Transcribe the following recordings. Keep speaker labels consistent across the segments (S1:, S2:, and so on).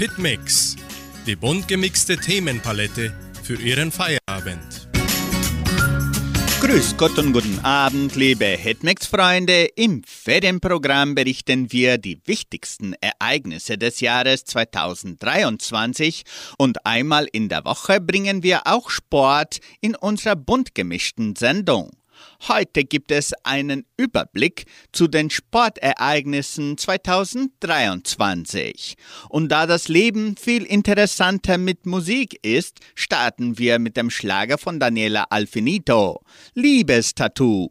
S1: Hitmix, die bunt gemixte Themenpalette für Ihren Feierabend.
S2: Grüß Gott und guten Abend, liebe Hitmix-Freunde. Im Ferienprogramm berichten wir die wichtigsten Ereignisse des Jahres 2023 und einmal in der Woche bringen wir auch Sport in unserer bunt gemischten Sendung. Heute gibt es einen Überblick zu den Sportereignissen 2023. Und da das Leben viel interessanter mit Musik ist, starten wir mit dem Schlager von Daniela Alfinito. Liebestattoo.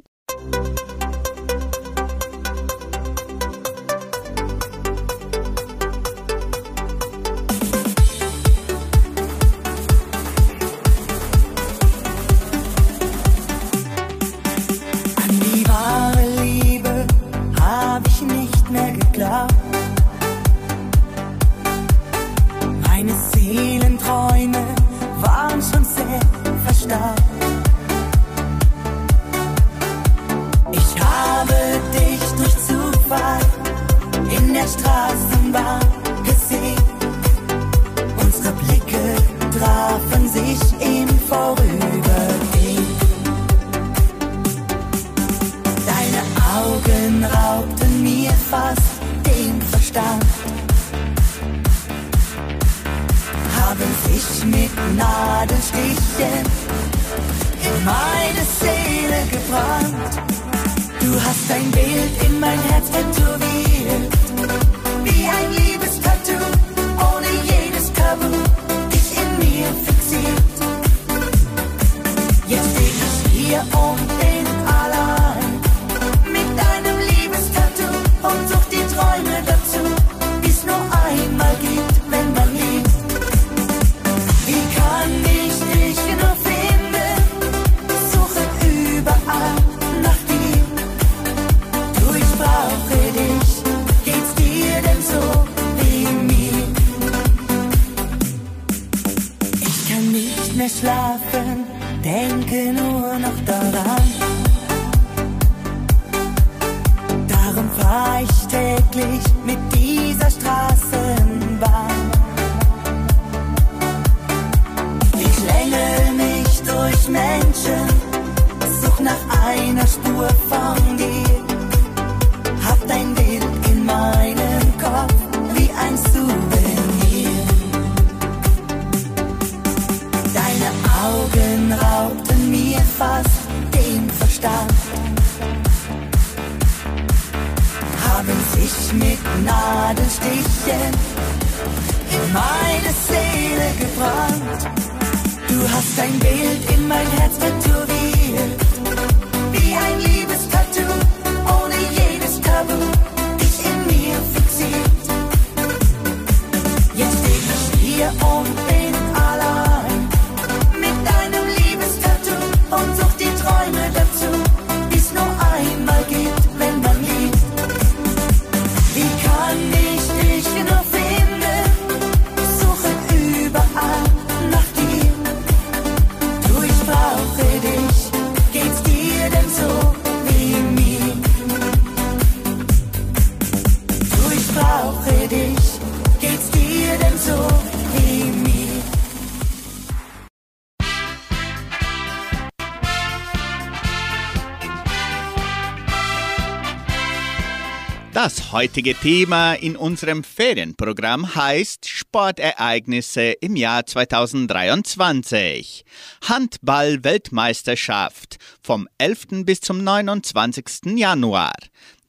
S2: Das heutige Thema in unserem Ferienprogramm heißt Sportereignisse im Jahr 2023. Handball-Weltmeisterschaft vom 11. bis zum 29. Januar.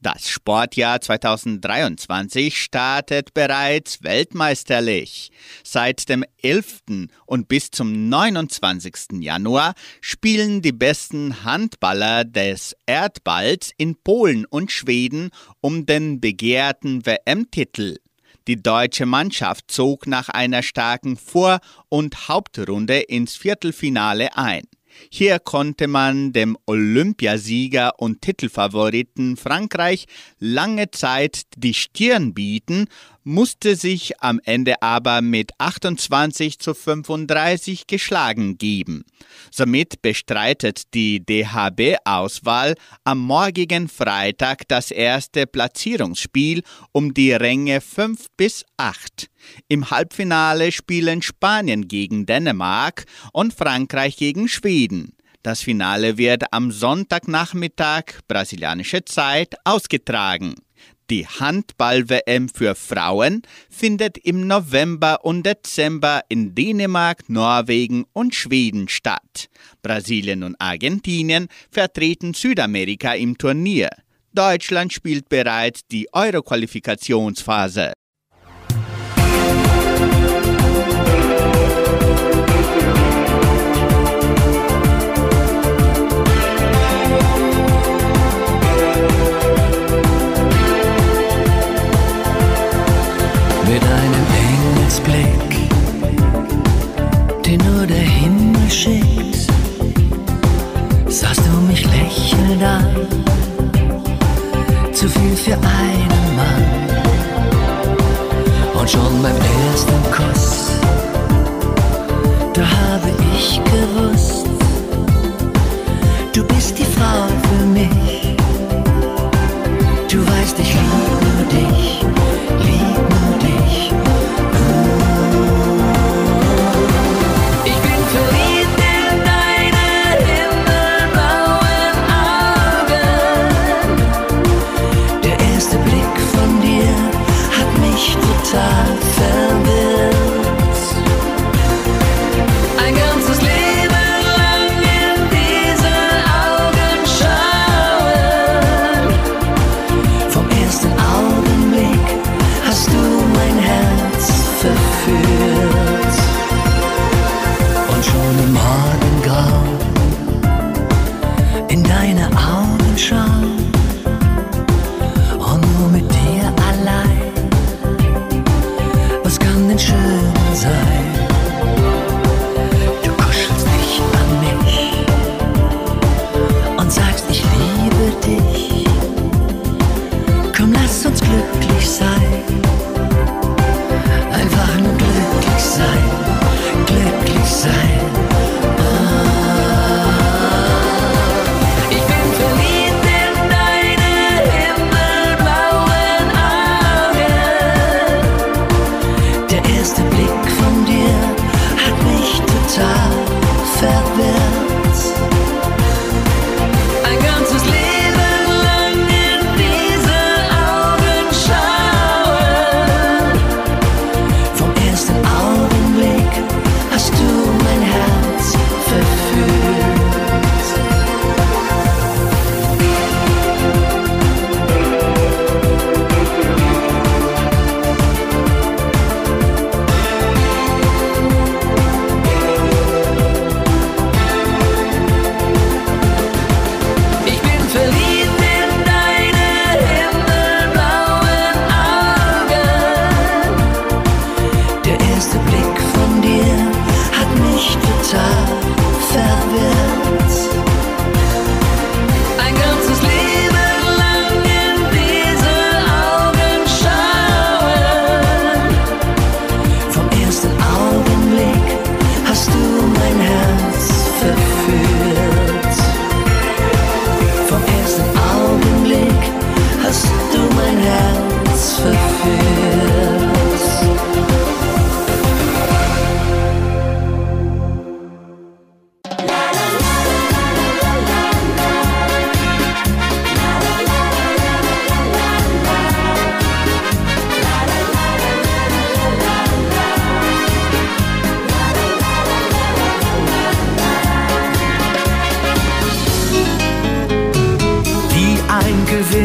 S2: Das Sportjahr 2023 startet bereits weltmeisterlich. Seit dem 11. und bis zum 29. Januar spielen die besten Handballer des Erdballs in Polen und Schweden um den begehrten WM-Titel. Die deutsche Mannschaft zog nach einer starken Vor- und Hauptrunde ins Viertelfinale ein. Hier konnte man dem Olympiasieger und Titelfavoriten Frankreich lange Zeit die Stirn bieten,
S3: musste sich am Ende aber mit 28 zu 35 geschlagen geben. Somit bestreitet die DHB-Auswahl am morgigen Freitag das erste Platzierungsspiel um die Ränge 5 bis 8. Im Halbfinale spielen Spanien gegen Dänemark und Frankreich gegen Schweden. Das Finale wird am Sonntagnachmittag brasilianische Zeit ausgetragen. Die Handball-WM für Frauen findet im November und Dezember in Dänemark, Norwegen und Schweden statt. Brasilien und Argentinien vertreten Südamerika im Turnier. Deutschland spielt bereits die Euro-Qualifikationsphase.
S4: Zu viel für einen Mann. Und schon beim ersten Kuss, da habe ich gewusst, du bist die Frau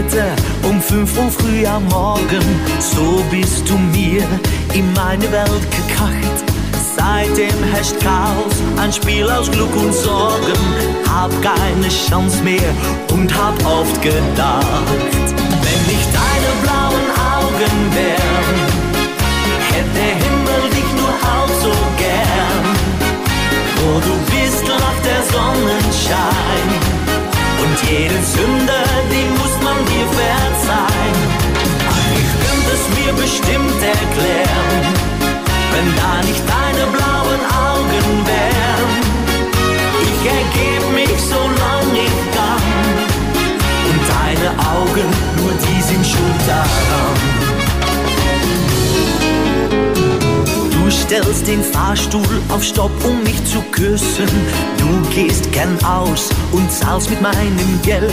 S5: Gewitter um 5 Uhr früh am Morgen, so bist du mir in meine Welt gekracht. Seitdem herrscht Chaos, ein Spiel aus Glück und Sorgen. Hab keine Chance mehr und hab oft gedacht, wenn nicht deine blauen Augen wären, hätte der Himmel dich nur auch so gern. Wo du bist, lacht der Sonnenschein und jeden Sünder, den muss man dir verzeihen. Ich könnte es mir bestimmt erklären, wenn da nicht deine blauen Augen wären. Ich ergebe mich so lang ich kann und deine Augen, nur die sind schon daran.
S4: Stellst den Fahrstuhl auf Stopp, um mich zu küssen. Du gehst gern aus und zahlst mit meinem Geld.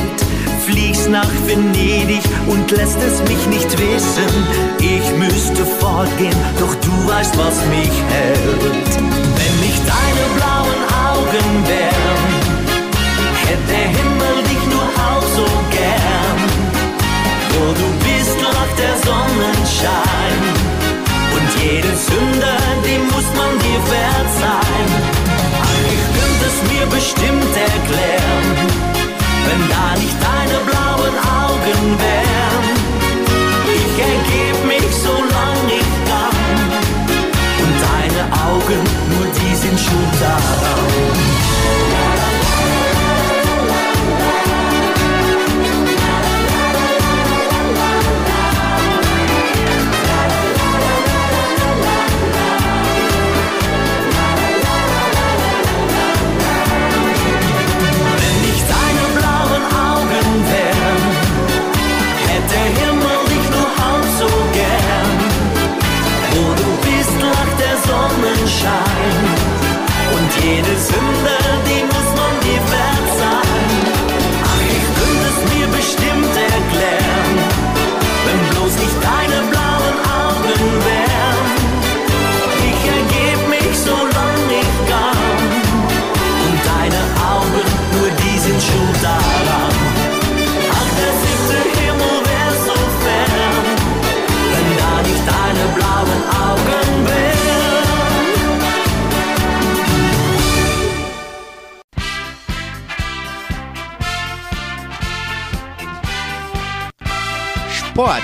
S4: Fliegst nach Venedig und lässt es mich nicht wissen. Ich müsste fortgehen, doch du weißt, was mich hält. Wenn nicht deine blauen Augen wären, hätte der Himmel dich nur auch so gern. Wo du bist, lacht der Sonnenschein. Und jede Sünde, die muss man dir verzeihen. Ach, ich könnte es mir bestimmt erklären, wenn da nicht deine blauen Augen wären. Ich ergeb mich, solange ich kann. Und deine Augen, nur die sind schon daran.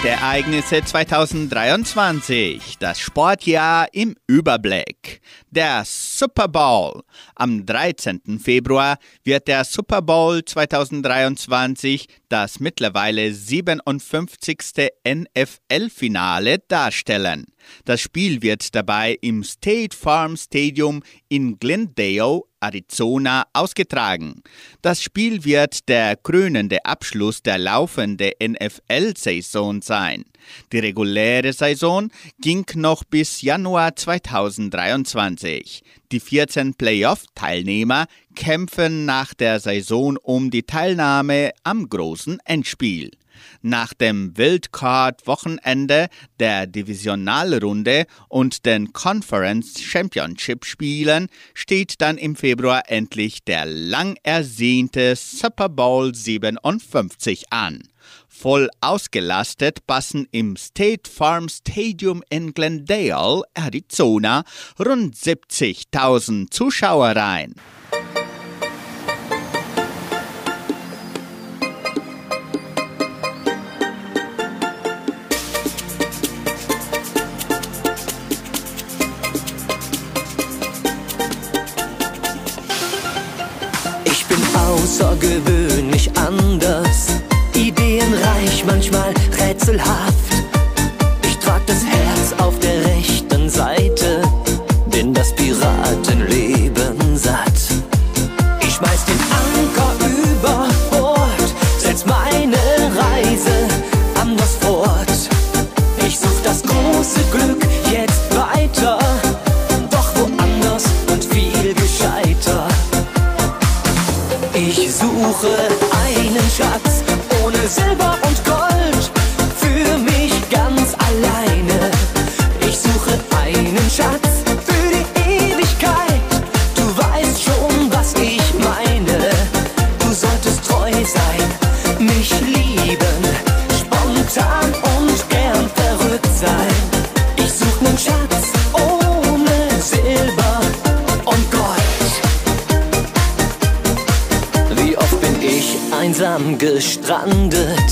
S3: Sportereignisse 2023. Das Sportjahr im Überblick. Der Super Bowl. Am 13. Februar wird der Super Bowl 2023 das mittlerweile 57. NFL-Finale darstellen. Das Spiel wird dabei im State Farm Stadium in Glendale, Arizona ausgetragen. Das Spiel wird der krönende Abschluss der laufenden NFL-Saison sein. Die reguläre Saison ging noch bis Januar 2023. Die 14 Playoff-Teilnehmer kämpfen nach der Saison um die Teilnahme am großen Endspiel. Nach dem Wildcard-Wochenende der Divisionalrunde und den Conference Championship Spielen steht dann im Februar endlich der lang ersehnte Super Bowl 57 an. Voll ausgelastet passen im State Farm Stadium in Glendale, Arizona, rund 70.000 Zuschauer rein.
S4: Rätselhaft. Ich gestrandet?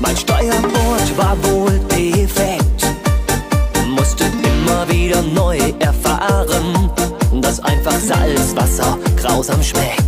S4: Mein Steuerbord war wohl defekt. Musste immer wieder neu erfahren, dass einfach Salzwasser grausam schmeckt.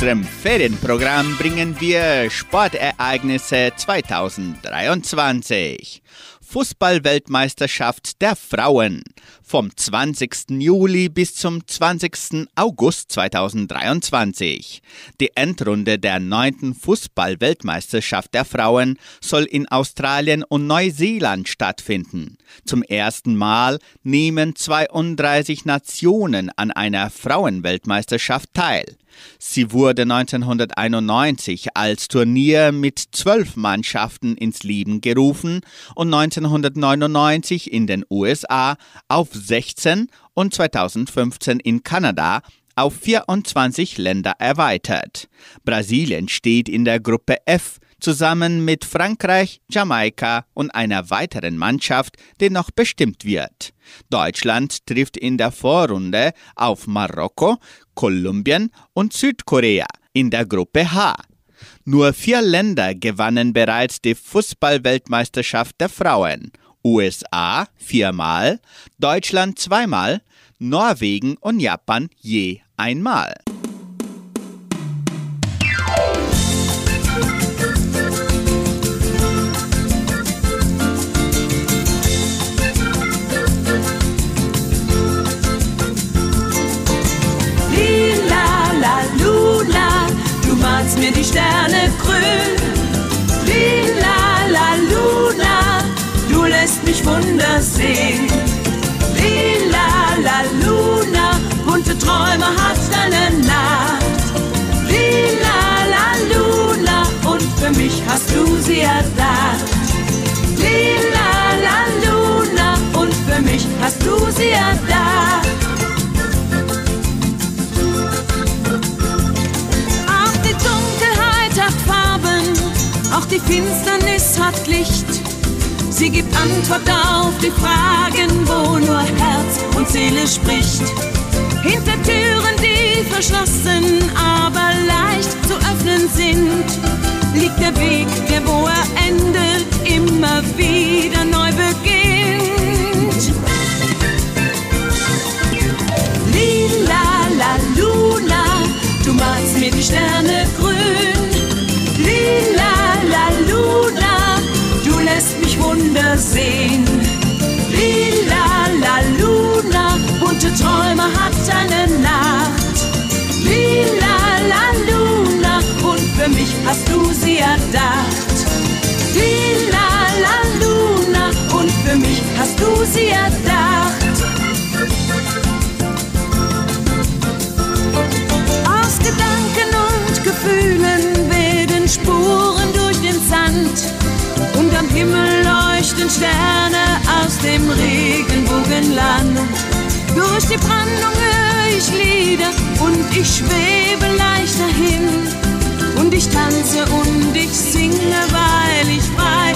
S3: unserem Ferienprogramm bringen wir Sportereignisse 2023. Fußballweltmeisterschaft der Frauen, vom 20. Juli bis zum 20. August 2023. Die Endrunde der 9. Fußball-Weltmeisterschaft der Frauen soll in Australien und Neuseeland stattfinden. Zum ersten Mal nehmen 32 Nationen an einer Frauenweltmeisterschaft teil. Sie wurde 1991 als Turnier mit zwölf Mannschaften ins Leben gerufen und 1999 in den USA auf 16 und 2015 in Kanada auf 24 Länder erweitert. Brasilien steht in der Gruppe F zusammen mit Frankreich, Jamaika und einer weiteren Mannschaft, die noch bestimmt wird. Deutschland trifft in der Vorrunde auf Marokko, Kolumbien und Südkorea in der Gruppe H. Nur vier Länder gewannen bereits die Fußballweltmeisterschaft der Frauen. USA viermal, Deutschland zweimal, Norwegen und Japan je einmal.
S6: mir die Sterne grün. Lässt mich Wunder sehen. Lila la Luna, bunte Träume hat deine Nacht. Lila la Luna, und für mich hast du sie erdacht. Lila la Luna, und für mich hast du sie erdacht. auch die Finsternis hat Licht. Sie gibt Antwort auf die Fragen, wo nur Herz und Seele spricht. Hinter Türen, die verschlossen, aber leicht zu öffnen sind, liegt der Weg, der wo er endet, immer wieder neu beginnt. Lila la Luna, du malst mir die Sterne sehen. Lila la Luna, bunte Träume hat eine Nacht. Lila la Luna, und für mich hast du sie erdacht. Lila la Luna, und für mich hast du sie erdacht. Sterne aus dem Regenbogenland. Durch die Brandung höre ich Lieder und ich schwebe leicht dahin. Und ich tanze und ich singe, weil ich frei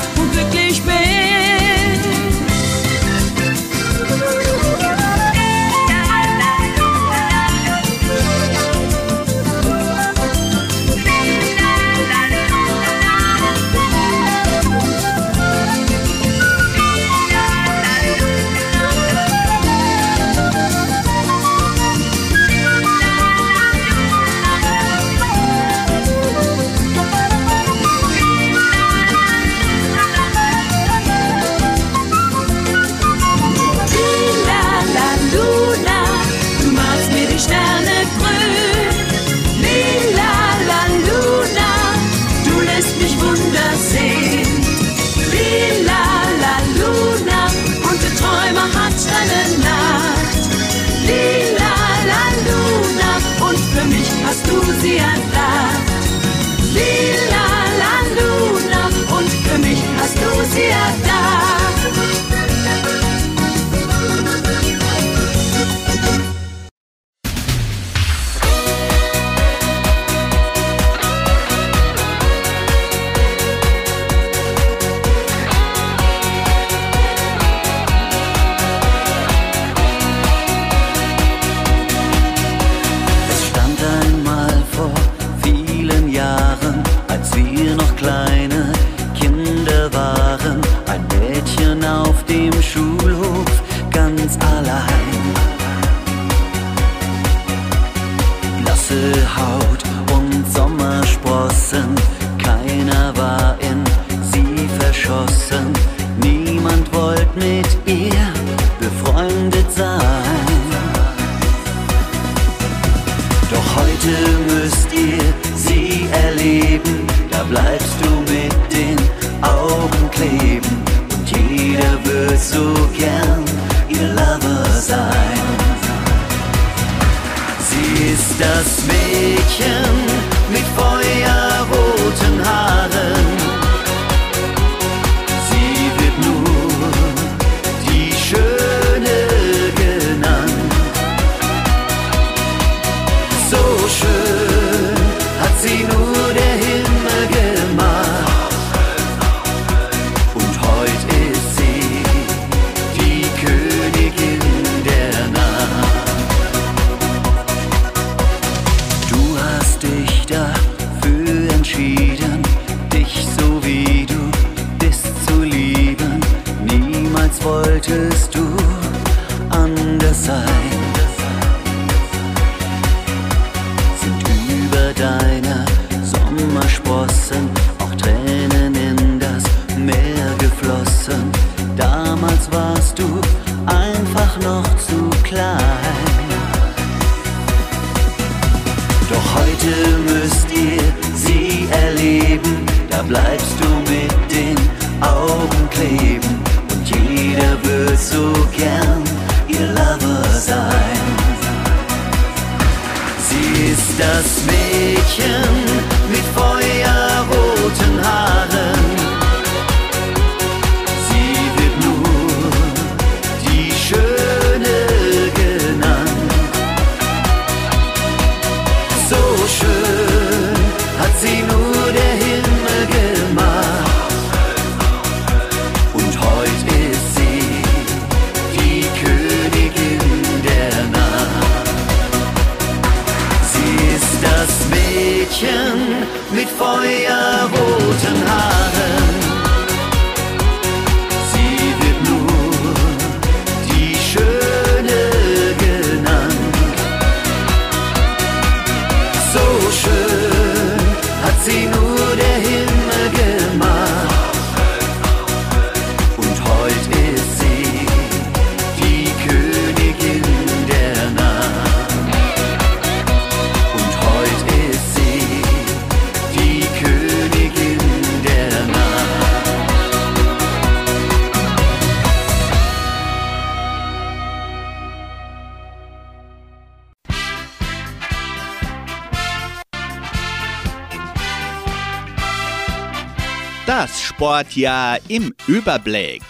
S3: Sportjahr im Überblick.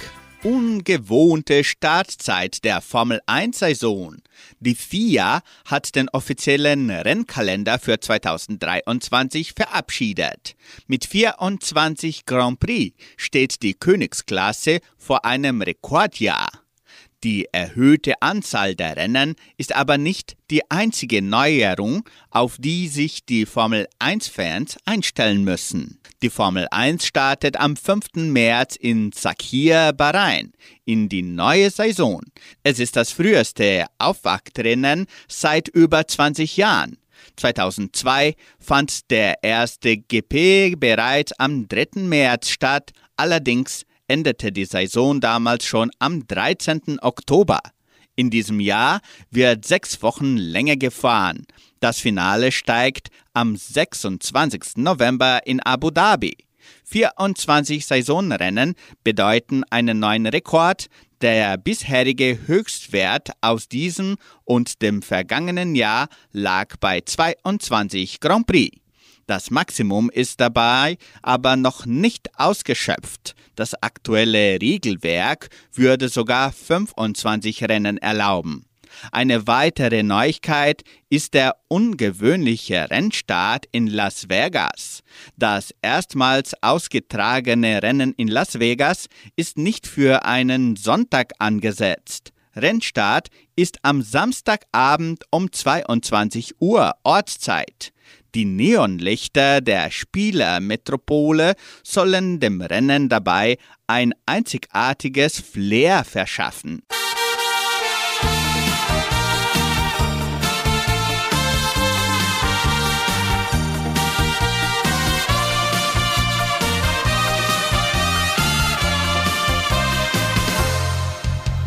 S3: Ungewohnte Startzeit der Formel 1-Saison. Die FIA hat den offiziellen Rennkalender für 2023 verabschiedet. Mit 24 Grand Prix steht die Königsklasse vor einem Rekordjahr. Die erhöhte Anzahl der Rennen ist aber nicht die einzige Neuerung, auf die sich die Formel 1-Fans einstellen müssen. Die Formel 1 startet am 5. März in Sakhir, Bahrain, in die neue Saison. Es ist das früheste Aufwachtrennen seit über 20 Jahren. 2002 fand der erste GP bereits am 3. März statt, allerdings endete die Saison damals schon am 13. Oktober. In diesem Jahr wird sechs Wochen länger gefahren. Das Finale steigt am 26. November in Abu Dhabi. 24 Saisonrennen bedeuten einen neuen Rekord. Der bisherige Höchstwert aus diesem und dem vergangenen Jahr lag bei 22 Grand Prix. Das Maximum ist dabei aber noch nicht ausgeschöpft. Das aktuelle Regelwerk würde sogar 25 Rennen erlauben. Eine weitere Neuigkeit ist der ungewöhnliche Rennstart in Las Vegas. Das erstmals ausgetragene Rennen in Las Vegas ist nicht für einen Sonntag angesetzt. Rennstart ist am Samstagabend um 22 Uhr Ortszeit. Die Neonlichter der Spielermetropole sollen dem Rennen dabei ein einzigartiges Flair verschaffen.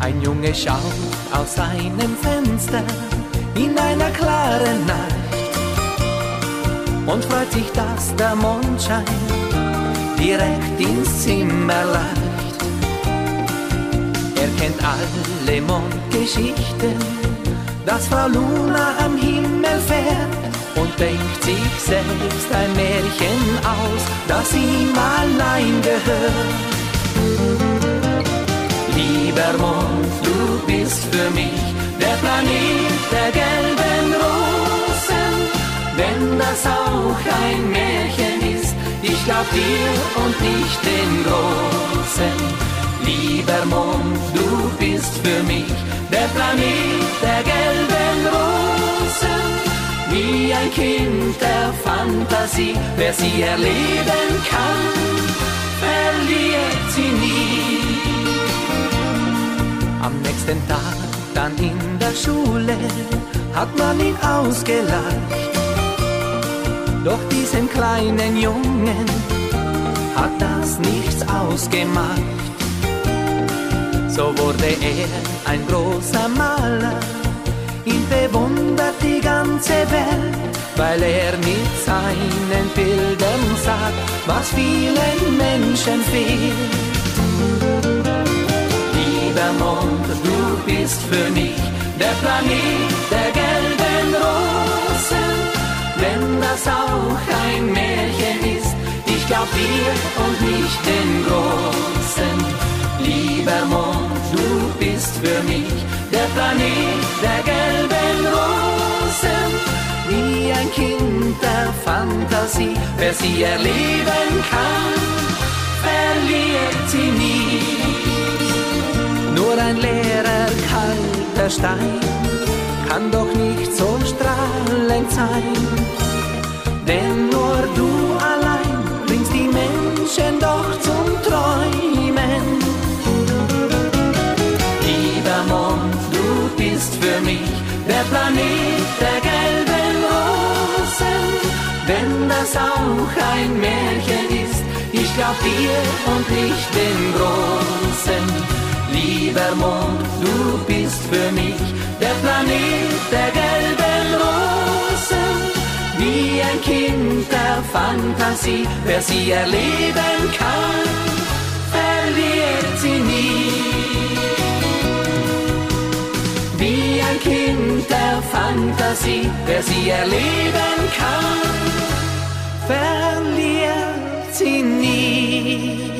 S5: Ein Junge schaut aus seinem Fenster in einer klaren Nacht und freut sich, dass der Mondschein direkt ins Zimmer leicht. Er kennt alle Mondgeschichten,
S4: dass Frau Luna am Himmel fährt und denkt sich selbst ein Märchen aus, das ihm allein gehört. Lieber Mond, du bist für mich der Planet der wenn das auch ein Märchen ist, ich glaub dir und nicht den Großen. Lieber Mond, du bist für mich der Planet der gelben Rosen. Wie ein Kind der Fantasie, wer sie erleben kann, verliert sie nie. Am nächsten Tag, dann in der Schule, hat man ihn ausgelacht. Doch diesen kleinen Jungen hat das nichts ausgemacht so wurde er ein großer Maler. Ihn bewundert die ganze Welt, weil er mit seinen Bildern sagt, was vielen Menschen fehlt. Lieber Mond, du bist für mich der Planet der gelben Rosen. Wenn das auch ein Märchen ist, ich glaub dir und nicht den Großen. Lieber Mond, du bist für mich der Planet der gelben Rosen. Wie ein Kind der Fantasie, wer sie erleben kann, verliert sie nie. Nur ein leerer, kalter Stein kann doch nicht so strahlend sein, denn nur du allein bringst die Menschen doch zum Träumen. für mich der Planet der gelben Rosen. Wenn das auch ein Märchen ist, ich glaub dir und nicht den Großen. Lieber Mond, du bist für mich der Planet der gelben Rosen. Wie ein Kind der Fantasie, wer sie erleben kann, verliert sie nie. Ein Kind der Fantasie, wer sie erleben kann, verliert sie nie.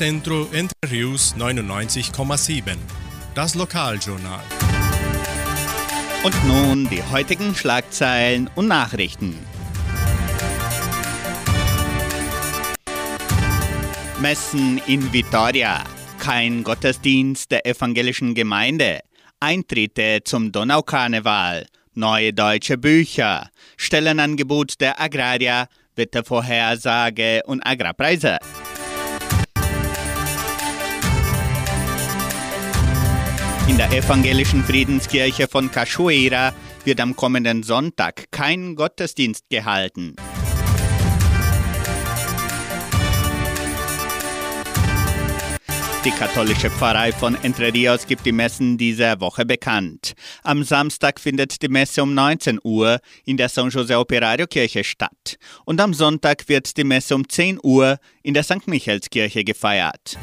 S1: Unicentro Entre Rius 99,7. Das Lokaljournal.
S3: Und nun die heutigen Schlagzeilen und Nachrichten. Messen in Vitoria. Kein Gottesdienst der evangelischen Gemeinde. Eintritte zum Donaukarneval. Neue deutsche Bücher. Stellenangebot der Agraria. Wettervorhersage und Agrarpreise. In der evangelischen Friedenskirche von Cachoeira wird am kommenden Sonntag kein Gottesdienst gehalten. Die katholische Pfarrei von Entre Rios gibt die Messen dieser Woche bekannt. Am Samstag findet die Messe um 19 Uhr in der San José Operario Kirche statt. Und am Sonntag wird die Messe um 10 Uhr in der St. Michaelskirche gefeiert.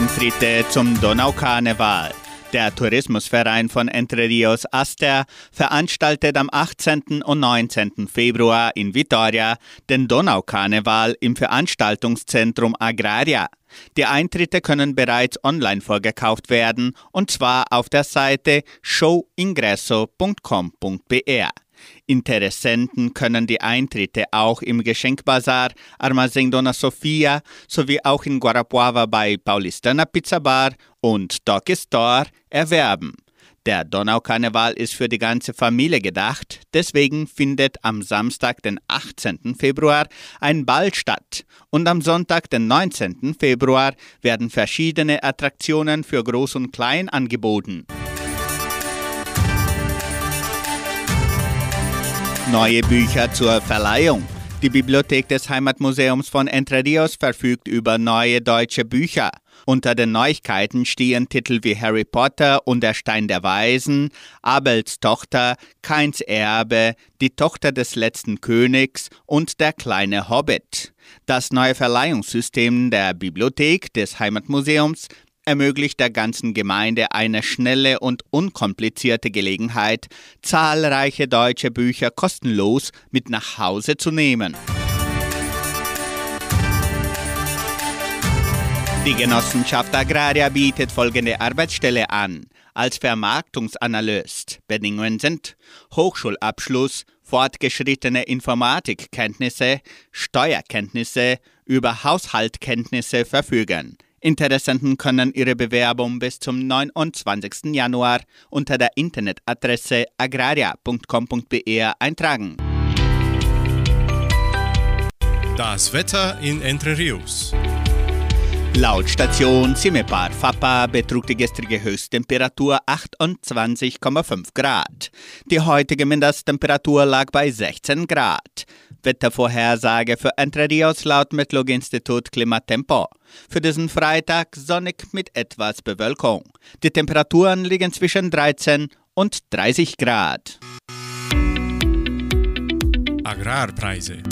S3: Eintritte zum Donaukarneval. Der Tourismusverein von Entre Rios Aster veranstaltet am 18. und 19. Februar in Vitoria den Donaukarneval im Veranstaltungszentrum Agraria. Die Eintritte können bereits online vorgekauft werden und zwar auf der Seite showingresso.com.br. Interessenten können die Eintritte auch im Geschenkbazar Armazém Dona Sofia sowie auch in Guarapuava bei Paulistana Pizza Bar und Doki Store erwerben. Der Donaukarneval ist für die ganze Familie gedacht, deswegen findet am Samstag, den 18. Februar, ein Ball statt und am Sonntag, den 19. Februar, werden verschiedene Attraktionen für Groß und Klein angeboten. Neue Bücher zur Verleihung. Die Bibliothek des Heimatmuseums von Entre Rios verfügt über neue deutsche Bücher. Unter den Neuigkeiten stehen Titel wie Harry Potter und der Stein der Weisen, Abels Tochter, Keins Erbe, Die Tochter des letzten Königs und Der kleine Hobbit. Das neue Verleihungssystem der Bibliothek des Heimatmuseums ermöglicht der ganzen Gemeinde eine schnelle und unkomplizierte Gelegenheit, zahlreiche deutsche Bücher kostenlos mit nach Hause zu nehmen. Die Genossenschaft Agraria bietet folgende Arbeitsstelle an. Als Vermarktungsanalyst. Bedingungen sind Hochschulabschluss, fortgeschrittene Informatikkenntnisse, Steuerkenntnisse, über Haushaltkenntnisse verfügen. Interessenten können ihre Bewerbung bis zum 29. Januar unter der Internetadresse agraria.com.br eintragen.
S1: Das Wetter in Entre Rios.
S3: Laut Station Cimepar Fapa betrug die gestrige Höchsttemperatur 28,5 Grad. Die heutige Mindesttemperatur lag bei 16 Grad. Wettervorhersage für Entre Rios laut Metlog-Institut Klimatempo. Für diesen Freitag sonnig mit etwas Bewölkung. Die Temperaturen liegen zwischen 13 und 30 Grad.
S1: Agrarpreise.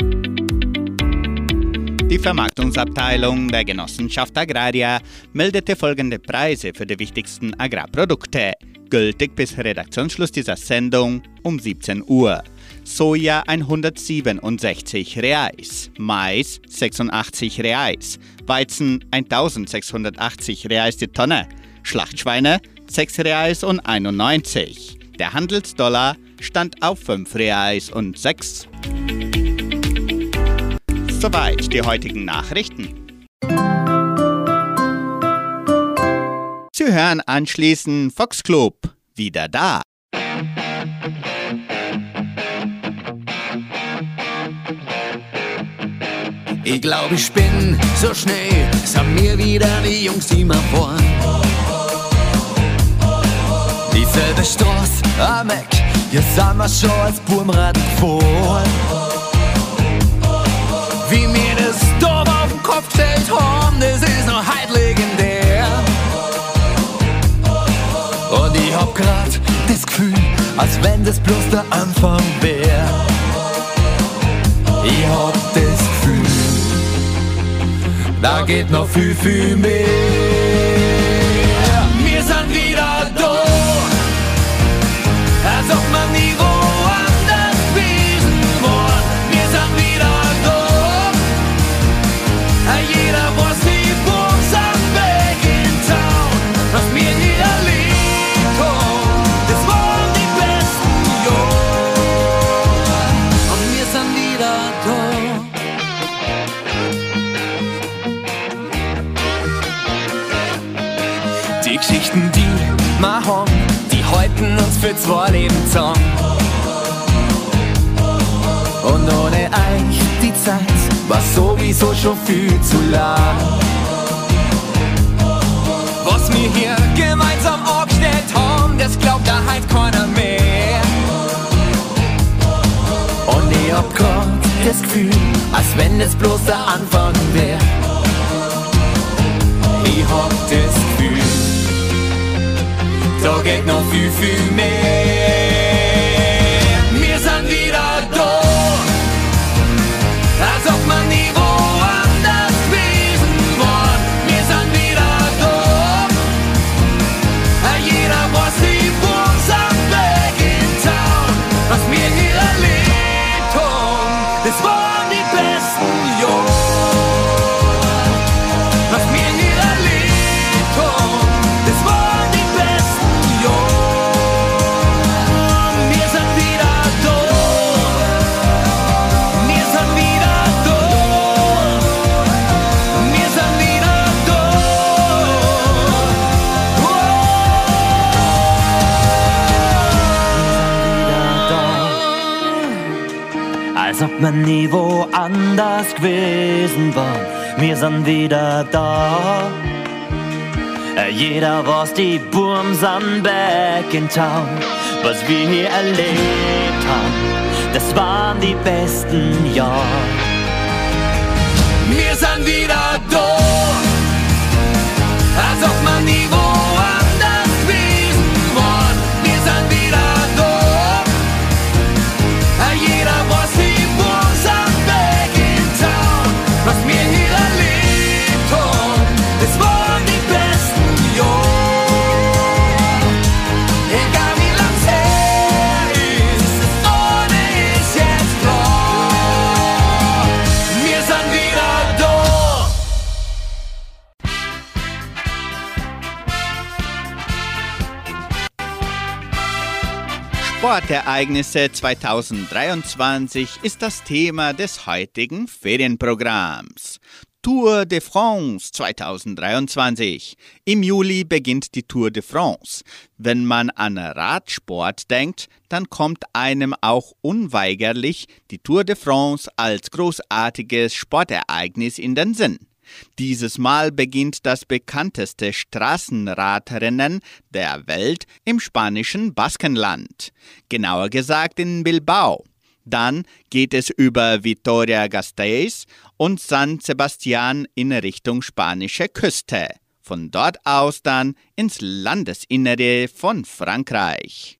S3: Die Vermarktungsabteilung der Genossenschaft Agraria meldete folgende Preise für die wichtigsten Agrarprodukte, gültig bis Redaktionsschluss dieser Sendung um 17 Uhr. Soja 167 Reais, Mais 86 Reais, Weizen 1680 Reais die Tonne, Schlachtschweine 6 Reais und 91. Der Handelsdollar stand auf 5 Reais und 6. Soweit die heutigen Nachrichten. Sie hören anschließend Fox Club. Wieder da.
S4: Ich glaube, ich bin so schnell, sind mir wieder die Jungs immer vor. Dieselbe Straße am Eck, hier sind wir schon als Burmrad gefahren. Wie mir das Dorf auf den Kopf gestellt haben, das ist noch heut legendär. Und ich hab grad das Gefühl, als wenn das bloß der Anfang wär. Ich hab das da geht noch viel, viel mehr. Haben, die halten uns für zwei Leben zusammen. Und ohne euch die Zeit war sowieso schon viel zu lang. Was wir hier gemeinsam angestellt haben, das glaubt da halt keiner mehr. Und ich hab grad das Gefühl, als wenn es bloß der Anfang wär. Ich hab das Gefühl, da geht noch viel, viel man nie woanders gewesen war. Wir sind wieder da.
S7: Äh, Jeder weiß, die Burm sind back in town. Was wir hier erlebt haben, das waren die besten Jahre.
S4: Wir sind wieder da, als ob man nie woanders
S3: Sportereignisse 2023 ist das Thema des heutigen Ferienprogramms. Tour de France 2023. Im Juli beginnt die Tour de France. Wenn man an Radsport denkt, dann kommt einem auch unweigerlich die Tour de France als großartiges Sportereignis in den Sinn. Dieses Mal beginnt das bekannteste Straßenradrennen der Welt im spanischen Baskenland, genauer gesagt in Bilbao. Dann geht es über Vitoria-Gasteiz und San Sebastian in Richtung spanische Küste. Von dort aus dann ins Landesinnere von Frankreich.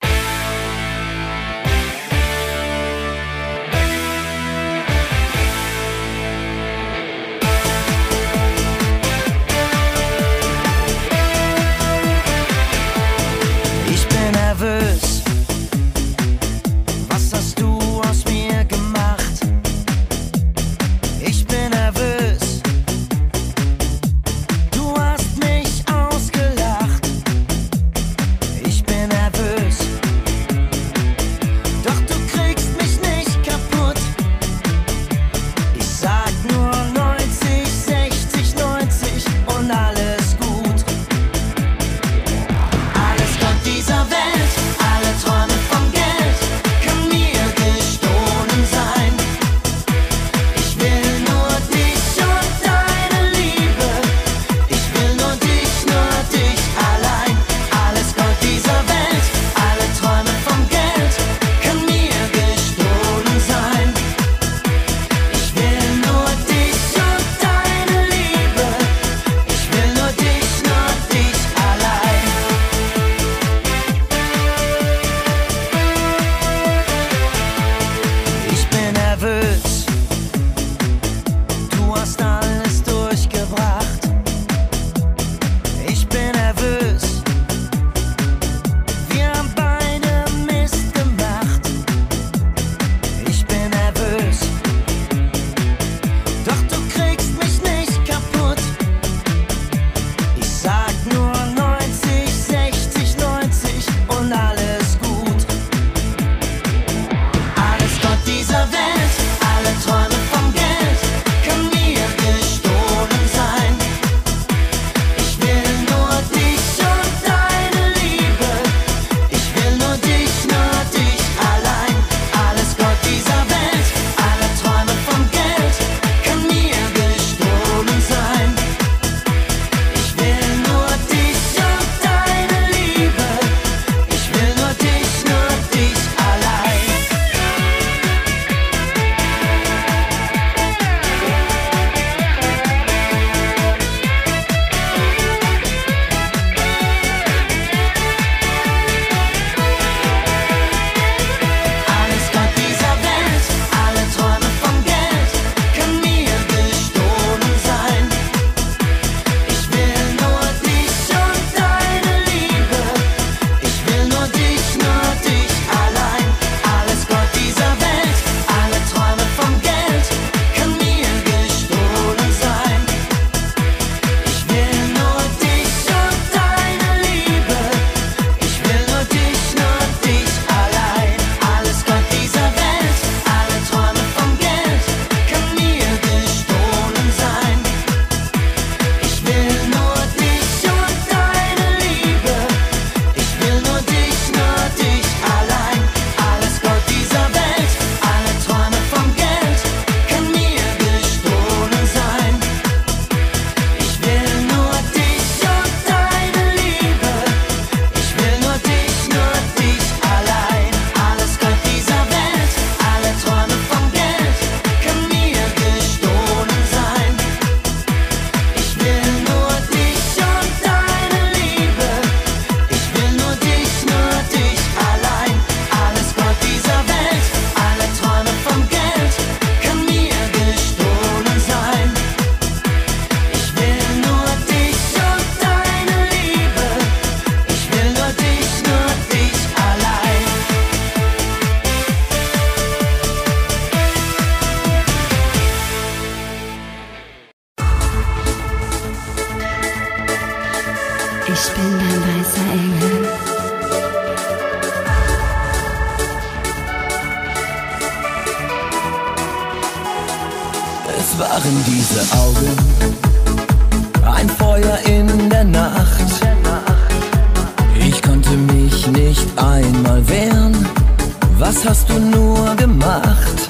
S7: Was hast du
S8: nur gemacht?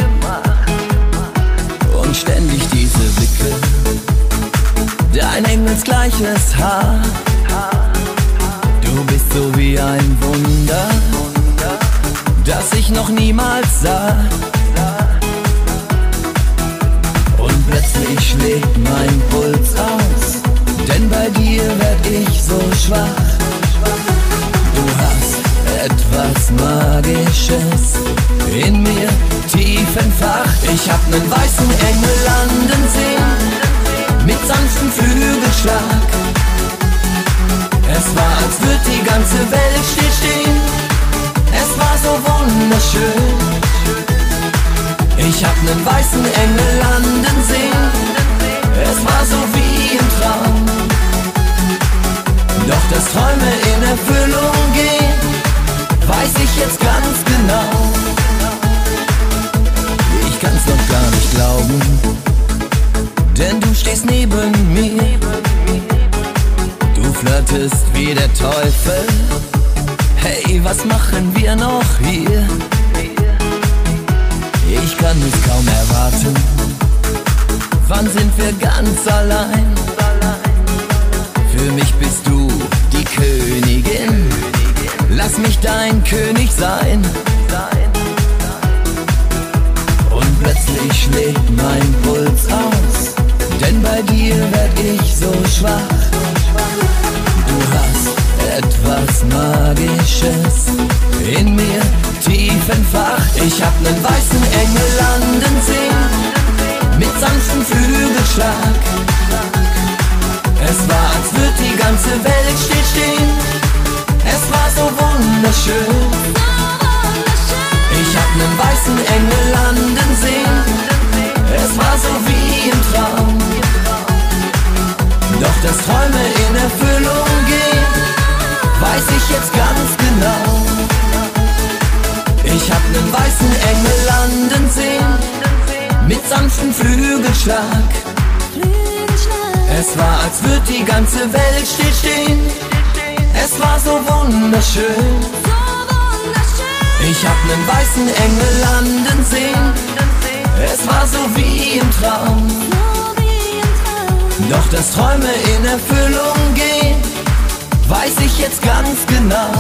S8: Und ständig diese Blicke, dein engelsgleiches Haar. Du bist so wie ein Wunder, das ich noch niemals sah. Und plötzlich schlägt mein Puls aus, denn bei dir werd ich so schwach. Etwas Magisches in mir tief entfacht. Ich hab nen weißen Engel landen sehen, mit sanftem Flügelschlag. Es war, als würd die ganze Welt stillstehen. Es war so wunderschön. Ich hab nen weißen Engel landen sehen. Es war so wie im Traum. Doch dass Träume in Erfüllung gehen, weiß ich jetzt ganz genau. Ich kann's noch gar nicht glauben, denn du stehst neben mir. Du flirtest wie der Teufel. Hey, was machen wir noch hier? Ich kann es kaum erwarten. Wann sind wir ganz allein? Für mich bist du die Königin. Lass mich dein König sein. Und plötzlich schlägt mein Puls aus, denn bei dir werd ich so schwach. Du hast etwas Magisches in mir tief entfacht. Ich hab nen weißen Engel landen sehen, mit sanftem Flügelschlag. Es war, als würd die ganze Welt stillstehen. Es war so wunderschön. Ich hab nen weißen Engel landen sehen. Es war so wie im Traum. Doch dass Träume in Erfüllung gehen, weiß ich jetzt ganz genau. Ich hab nen weißen Engel landen sehen, mit sanftem Flügelschlag. Es war, als würd die ganze Welt stillstehen. Es war so wunderschön. Ich hab nen weißen Engel landen sehen. Es war so wie im Traum. Doch dass Träume in Erfüllung gehen, weiß ich jetzt ganz genau.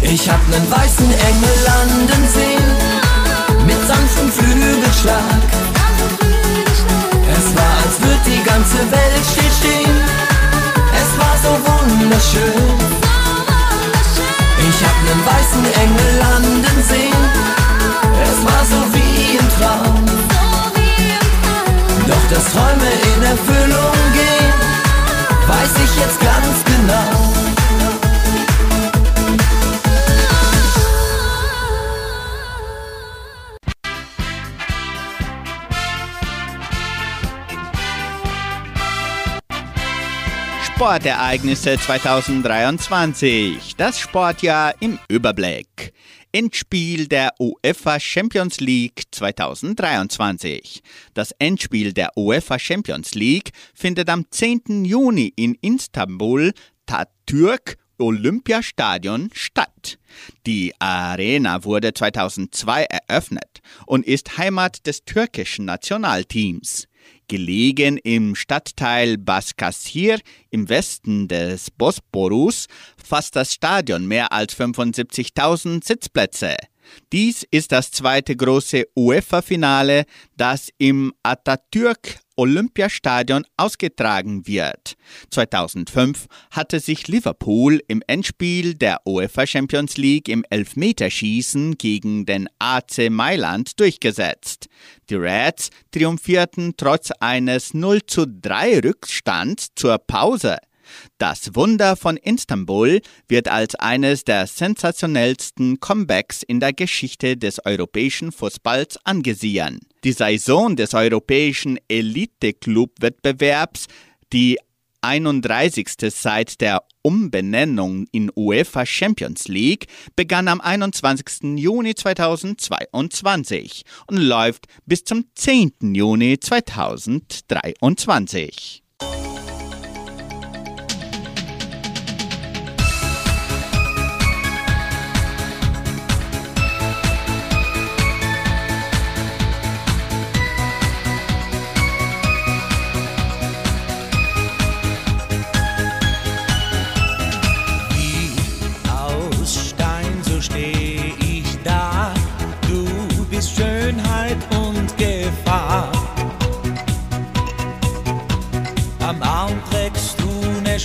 S8: Ich hab nen weißen Engel landen sehen, mit sanftem Flügelschlag. Es war, als würd die ganze Welt stillstehen. So wunderschön. Ich hab nen weißen Engel landen sehen. Es war so wie im Traum. Doch dass Träume in Erfüllung gehen, weiß ich jetzt ganz genau.
S3: Sportereignisse 2023. Das Sportjahr im Überblick. Endspiel der UEFA Champions League 2023. Das Endspiel der UEFA Champions League findet am 10. Juni in Istanbul, Tatürk Olympiastadion statt. Die Arena wurde 2002 eröffnet und ist Heimat des türkischen Nationalteams. Gelegen im Stadtteil Baskasir im Westen des Bosporus fasst das Stadion mehr als 75.000 Sitzplätze. Dies ist das zweite große UEFA-Finale, das im Atatürk Olympiastadion ausgetragen wird. 2005 hatte sich Liverpool im Endspiel der UEFA Champions League im Elfmeterschießen gegen den AC Mailand durchgesetzt. Die Reds triumphierten trotz eines 0 zu 3 Rückstands zur Pause. Das Wunder von Istanbul wird als eines der sensationellsten Comebacks in der Geschichte des europäischen Fußballs angesehen. Die Saison des europäischen Elite-Club-Wettbewerbs, die 31. seit der Umbenennung in UEFA Champions League begann am 21. Juni 2022 und läuft bis zum 10. Juni 2023.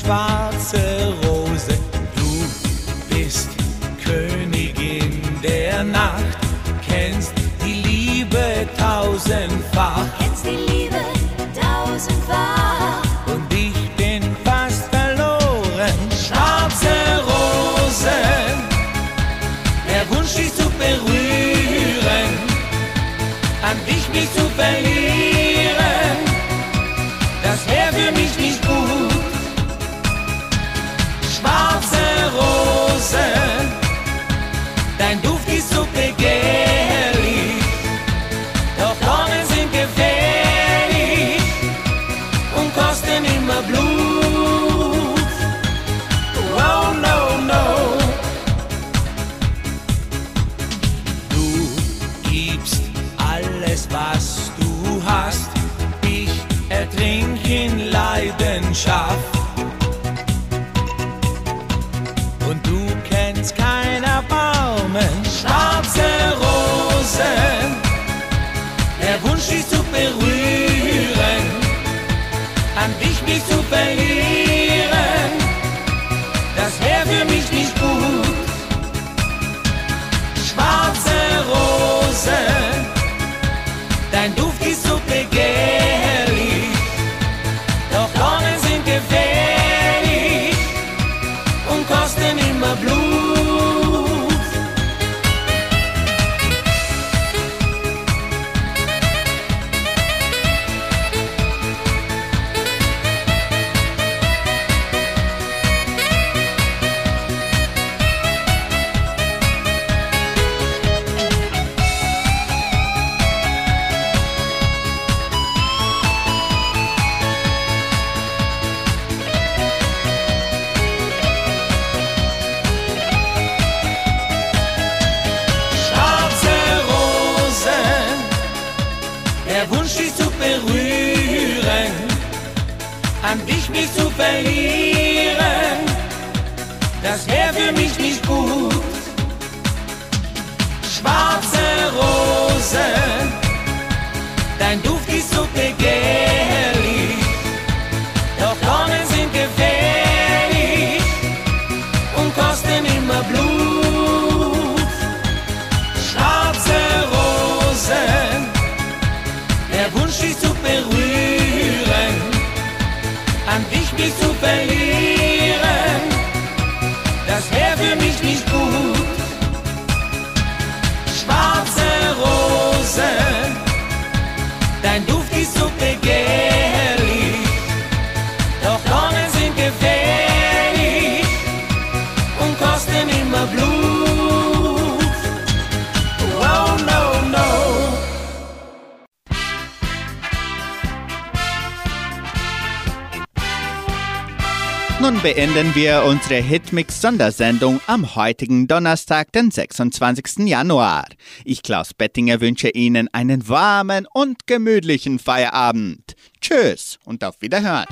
S4: schwarze Rose. Du bist Königin der Nacht, kennst die Liebe tausendfach.
S9: Kennst die Liebe tausendfach.
S3: beenden wir unsere Hitmix-Sondersendung am heutigen Donnerstag, den 26. Januar. Ich, Klaus Bettinger, wünsche Ihnen einen warmen und gemütlichen Feierabend. Tschüss und auf Wiederhören.